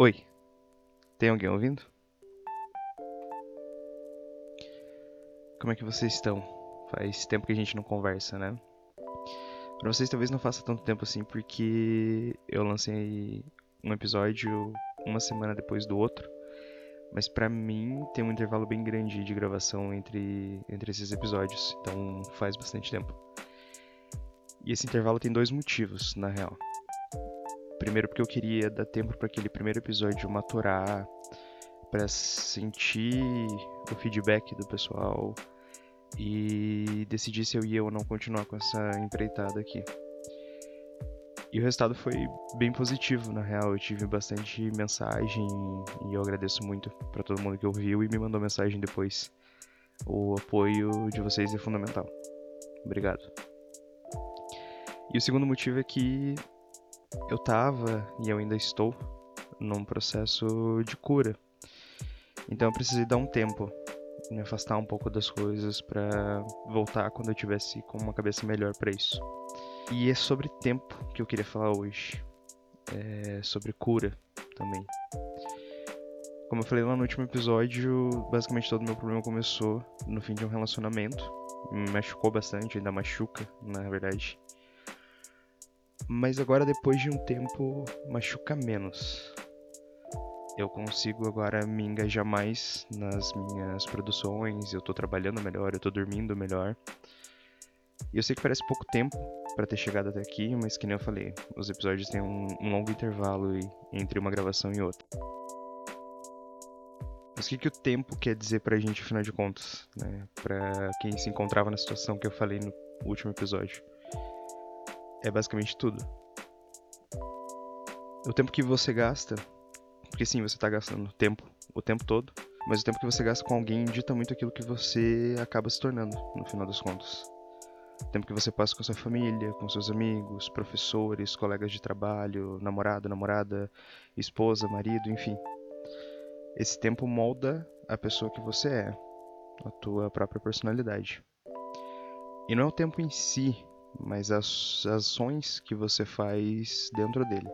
Oi, tem alguém ouvindo? Como é que vocês estão? Faz tempo que a gente não conversa, né? Pra vocês talvez não faça tanto tempo assim, porque eu lancei um episódio uma semana depois do outro. Mas pra mim tem um intervalo bem grande de gravação entre, entre esses episódios, então faz bastante tempo. E esse intervalo tem dois motivos, na real. Primeiro porque eu queria dar tempo para aquele primeiro episódio maturar, para sentir o feedback do pessoal e decidir se eu ia ou não continuar com essa empreitada aqui. E o resultado foi bem positivo, na real. Eu tive bastante mensagem e eu agradeço muito para todo mundo que ouviu e me mandou mensagem depois. O apoio de vocês é fundamental. Obrigado. E o segundo motivo é que eu tava e eu ainda estou num processo de cura. Então eu precisei dar um tempo, me afastar um pouco das coisas para voltar quando eu tivesse com uma cabeça melhor para isso. E é sobre tempo que eu queria falar hoje. É sobre cura também. Como eu falei lá no último episódio, basicamente todo o meu problema começou no fim de um relacionamento. Me machucou bastante, ainda machuca, na verdade mas agora depois de um tempo machuca menos. Eu consigo agora me engajar mais nas minhas produções, eu tô trabalhando melhor, eu tô dormindo melhor. E eu sei que parece pouco tempo para ter chegado até aqui, mas que nem eu falei, os episódios têm um, um longo intervalo entre uma gravação e outra. Mas o que, que o tempo quer dizer pra gente, afinal de contas, né? Pra quem se encontrava na situação que eu falei no último episódio é basicamente tudo. O tempo que você gasta, porque sim, você está gastando tempo o tempo todo, mas o tempo que você gasta com alguém dita muito aquilo que você acaba se tornando, no final das contas. O tempo que você passa com sua família, com seus amigos, professores, colegas de trabalho, namorado, namorada, esposa, marido, enfim. Esse tempo molda a pessoa que você é, a tua própria personalidade. E não é o tempo em si mas as ações que você faz dentro dele.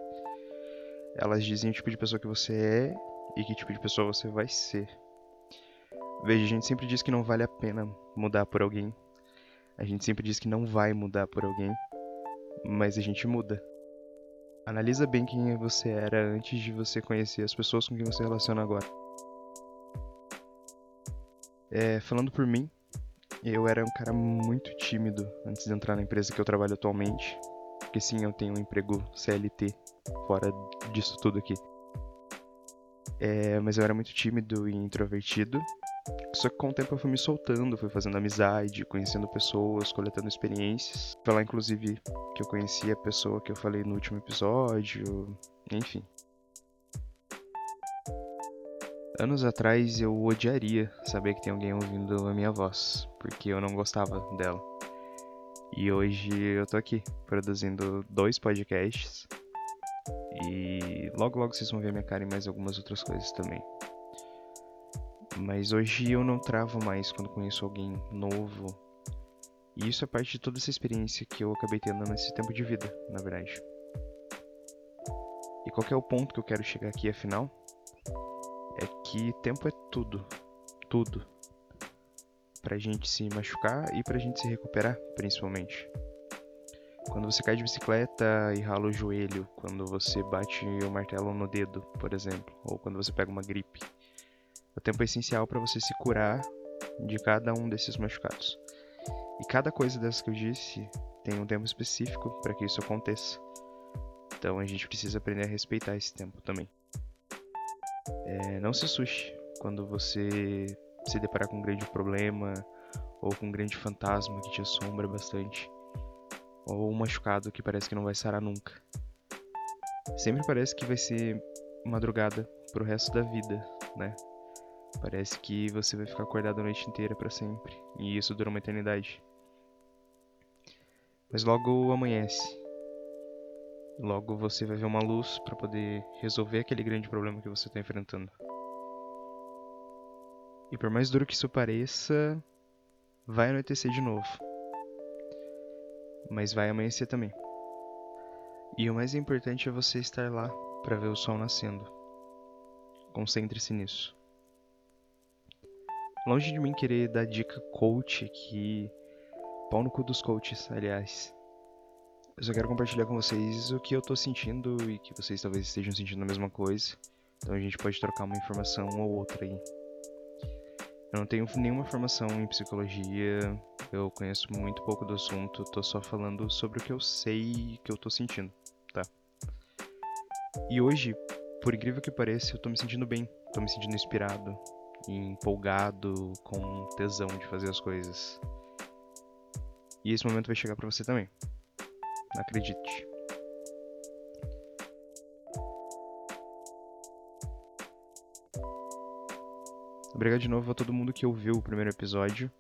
Elas dizem o tipo de pessoa que você é e que tipo de pessoa você vai ser. Veja, a gente sempre diz que não vale a pena mudar por alguém. A gente sempre diz que não vai mudar por alguém, mas a gente muda. Analisa bem quem você era antes de você conhecer as pessoas com quem você relaciona agora. É, falando por mim, eu era um cara muito tímido antes de entrar na empresa que eu trabalho atualmente. Porque sim, eu tenho um emprego CLT fora disso tudo aqui. É, mas eu era muito tímido e introvertido. Só que com o tempo eu fui me soltando, fui fazendo amizade, conhecendo pessoas, coletando experiências. Foi lá, inclusive, que eu conheci a pessoa que eu falei no último episódio. Enfim. Anos atrás eu odiaria saber que tem alguém ouvindo a minha voz, porque eu não gostava dela. E hoje eu tô aqui produzindo dois podcasts e logo logo vocês vão ver minha cara em mais algumas outras coisas também. Mas hoje eu não travo mais quando conheço alguém novo. E isso é parte de toda essa experiência que eu acabei tendo nesse tempo de vida, na verdade. E qual é o ponto que eu quero chegar aqui afinal? É que tempo é tudo. Tudo. Pra gente se machucar e pra gente se recuperar, principalmente. Quando você cai de bicicleta e rala o joelho, quando você bate o martelo no dedo, por exemplo, ou quando você pega uma gripe. O tempo é essencial para você se curar de cada um desses machucados. E cada coisa dessas que eu disse tem um tempo específico para que isso aconteça. Então a gente precisa aprender a respeitar esse tempo também. É, não se assuste quando você se deparar com um grande problema ou com um grande fantasma que te assombra bastante ou um machucado que parece que não vai sarar nunca. Sempre parece que vai ser madrugada pro resto da vida, né? Parece que você vai ficar acordado a noite inteira para sempre, e isso dura uma eternidade. Mas logo amanhece Logo você vai ver uma luz para poder resolver aquele grande problema que você está enfrentando. E por mais duro que isso pareça, vai anoitecer de novo. Mas vai amanhecer também. E o mais importante é você estar lá para ver o sol nascendo. Concentre-se nisso. Longe de mim querer dar dica coach aqui. Pau no cu dos coaches, aliás. Eu só quero compartilhar com vocês o que eu tô sentindo e que vocês talvez estejam sentindo a mesma coisa. Então a gente pode trocar uma informação ou outra aí. Eu não tenho nenhuma formação em psicologia, eu conheço muito pouco do assunto, tô só falando sobre o que eu sei e que eu tô sentindo, tá? E hoje, por incrível que pareça, eu tô me sentindo bem, tô me sentindo inspirado, empolgado, com tesão de fazer as coisas. E esse momento vai chegar para você também. Acredite. Obrigado de novo a todo mundo que ouviu o primeiro episódio,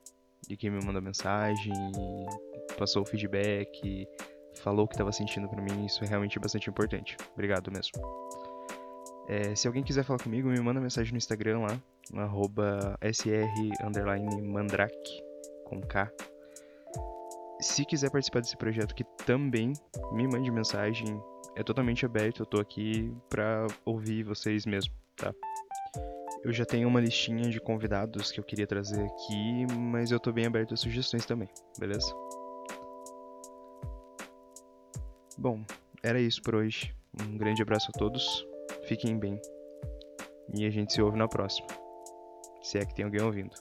de quem me mandou mensagem, passou o feedback, falou o que estava sentindo para mim, isso é realmente bastante importante. Obrigado mesmo. É, se alguém quiser falar comigo, me manda mensagem no Instagram lá, no arroba com K. Se quiser participar desse projeto que também me mande mensagem, é totalmente aberto, eu tô aqui pra ouvir vocês mesmo, tá? Eu já tenho uma listinha de convidados que eu queria trazer aqui, mas eu tô bem aberto a sugestões também, beleza? Bom, era isso por hoje. Um grande abraço a todos, fiquem bem e a gente se ouve na próxima. Se é que tem alguém ouvindo.